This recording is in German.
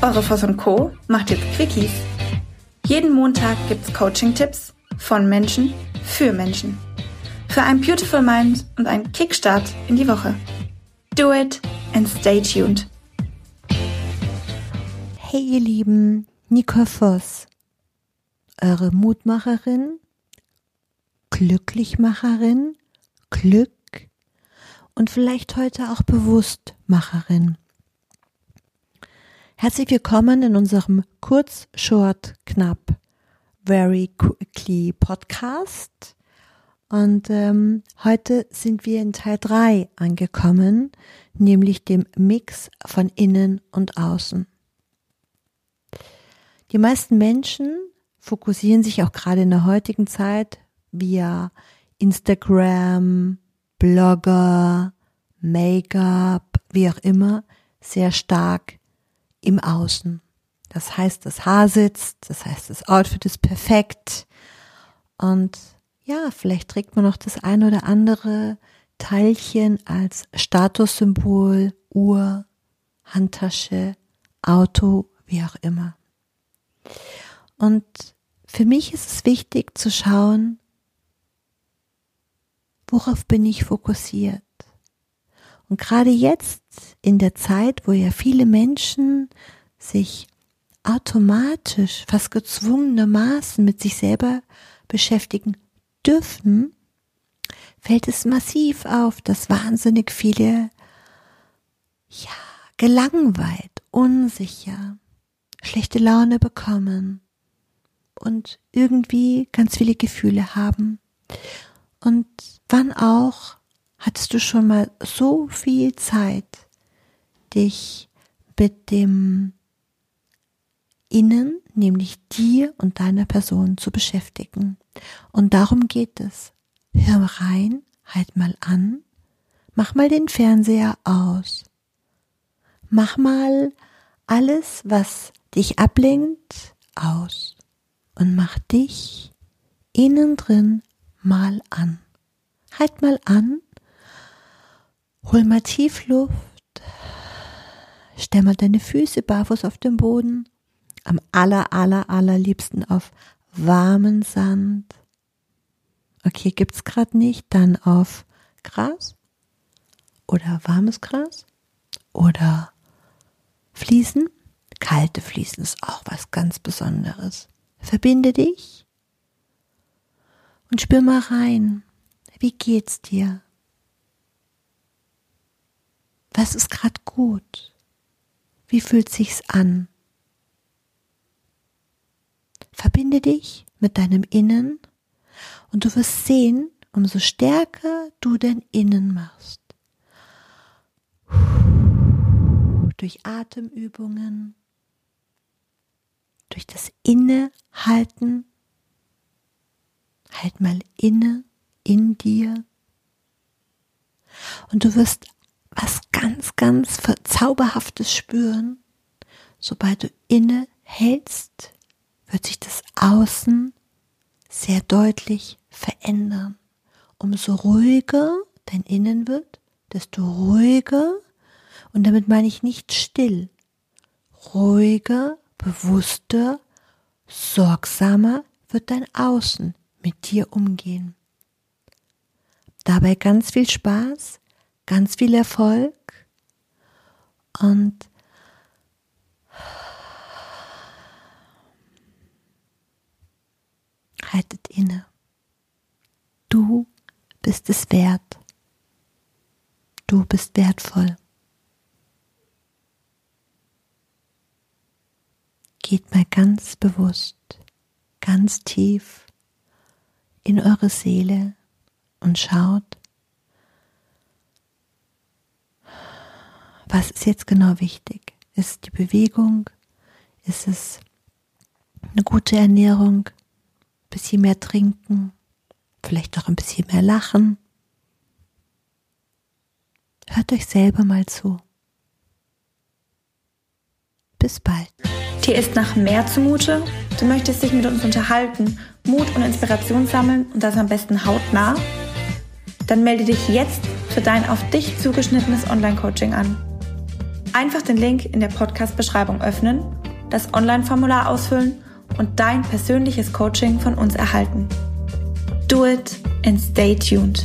Eure Voss und Co. macht jetzt Quickies. Jeden Montag gibt's Coaching-Tipps von Menschen für Menschen. Für ein Beautiful Mind und einen Kickstart in die Woche. Do it and stay tuned. Hey ihr Lieben, Nicole Voss, eure Mutmacherin, Glücklichmacherin, Glück und vielleicht heute auch Bewusstmacherin. Herzlich willkommen in unserem kurz, short, knapp, very quickly Podcast. Und ähm, heute sind wir in Teil drei angekommen, nämlich dem Mix von innen und außen. Die meisten Menschen fokussieren sich auch gerade in der heutigen Zeit via Instagram, Blogger, Make-up, wie auch immer, sehr stark im Außen. Das heißt, das Haar sitzt, das heißt, das Outfit ist perfekt. Und ja, vielleicht trägt man noch das ein oder andere Teilchen als Statussymbol, Uhr, Handtasche, Auto, wie auch immer. Und für mich ist es wichtig zu schauen, worauf bin ich fokussiert. Und gerade jetzt in der Zeit, wo ja viele Menschen sich automatisch, fast gezwungenermaßen mit sich selber beschäftigen dürfen, fällt es massiv auf, dass wahnsinnig viele, ja, gelangweilt, unsicher, schlechte Laune bekommen und irgendwie ganz viele Gefühle haben. Und wann auch hattest du schon mal so viel Zeit, dich mit dem Innen, nämlich dir und deiner Person zu beschäftigen. Und darum geht es. Hör rein, halt mal an, mach mal den Fernseher aus. Mach mal alles, was dich ablenkt, aus und mach dich innen drin mal an. Halt mal an, hol mal tief Luft, stell mal deine Füße barfuß auf den Boden, am aller, aller, allerliebsten auf warmen Sand. Okay, gibt's gerade nicht, dann auf Gras oder warmes Gras oder Fliesen. Kalte Fliesen ist auch was ganz Besonderes. Verbinde dich und spür mal rein. Wie geht's dir? Was ist gerade gut? Wie fühlt sich's an? Verbinde dich mit deinem Innen und du wirst sehen, umso stärker du dein Innen machst. Durch Atemübungen, durch das Innehalten. Halt mal inne in dir. Und du wirst was ganz, ganz Zauberhaftes spüren. Sobald du inne hältst, wird sich das Außen sehr deutlich verändern. Umso ruhiger dein Innen wird, desto ruhiger, und damit meine ich nicht still, ruhiger bewusster, sorgsamer wird dein Außen mit dir umgehen. Dabei ganz viel Spaß, ganz viel Erfolg und haltet inne. Du bist es wert. Du bist wertvoll. geht mal ganz bewusst, ganz tief in eure Seele und schaut, was ist jetzt genau wichtig? Ist die Bewegung? Ist es eine gute Ernährung? Ein bisschen mehr trinken? Vielleicht auch ein bisschen mehr lachen? Hört euch selber mal zu. Bis bald. Dir ist nach mehr zumute? Du möchtest dich mit uns unterhalten, Mut und Inspiration sammeln und das am besten hautnah? Dann melde dich jetzt für dein auf dich zugeschnittenes Online-Coaching an. Einfach den Link in der Podcast-Beschreibung öffnen, das Online-Formular ausfüllen und dein persönliches Coaching von uns erhalten. Do it and stay tuned.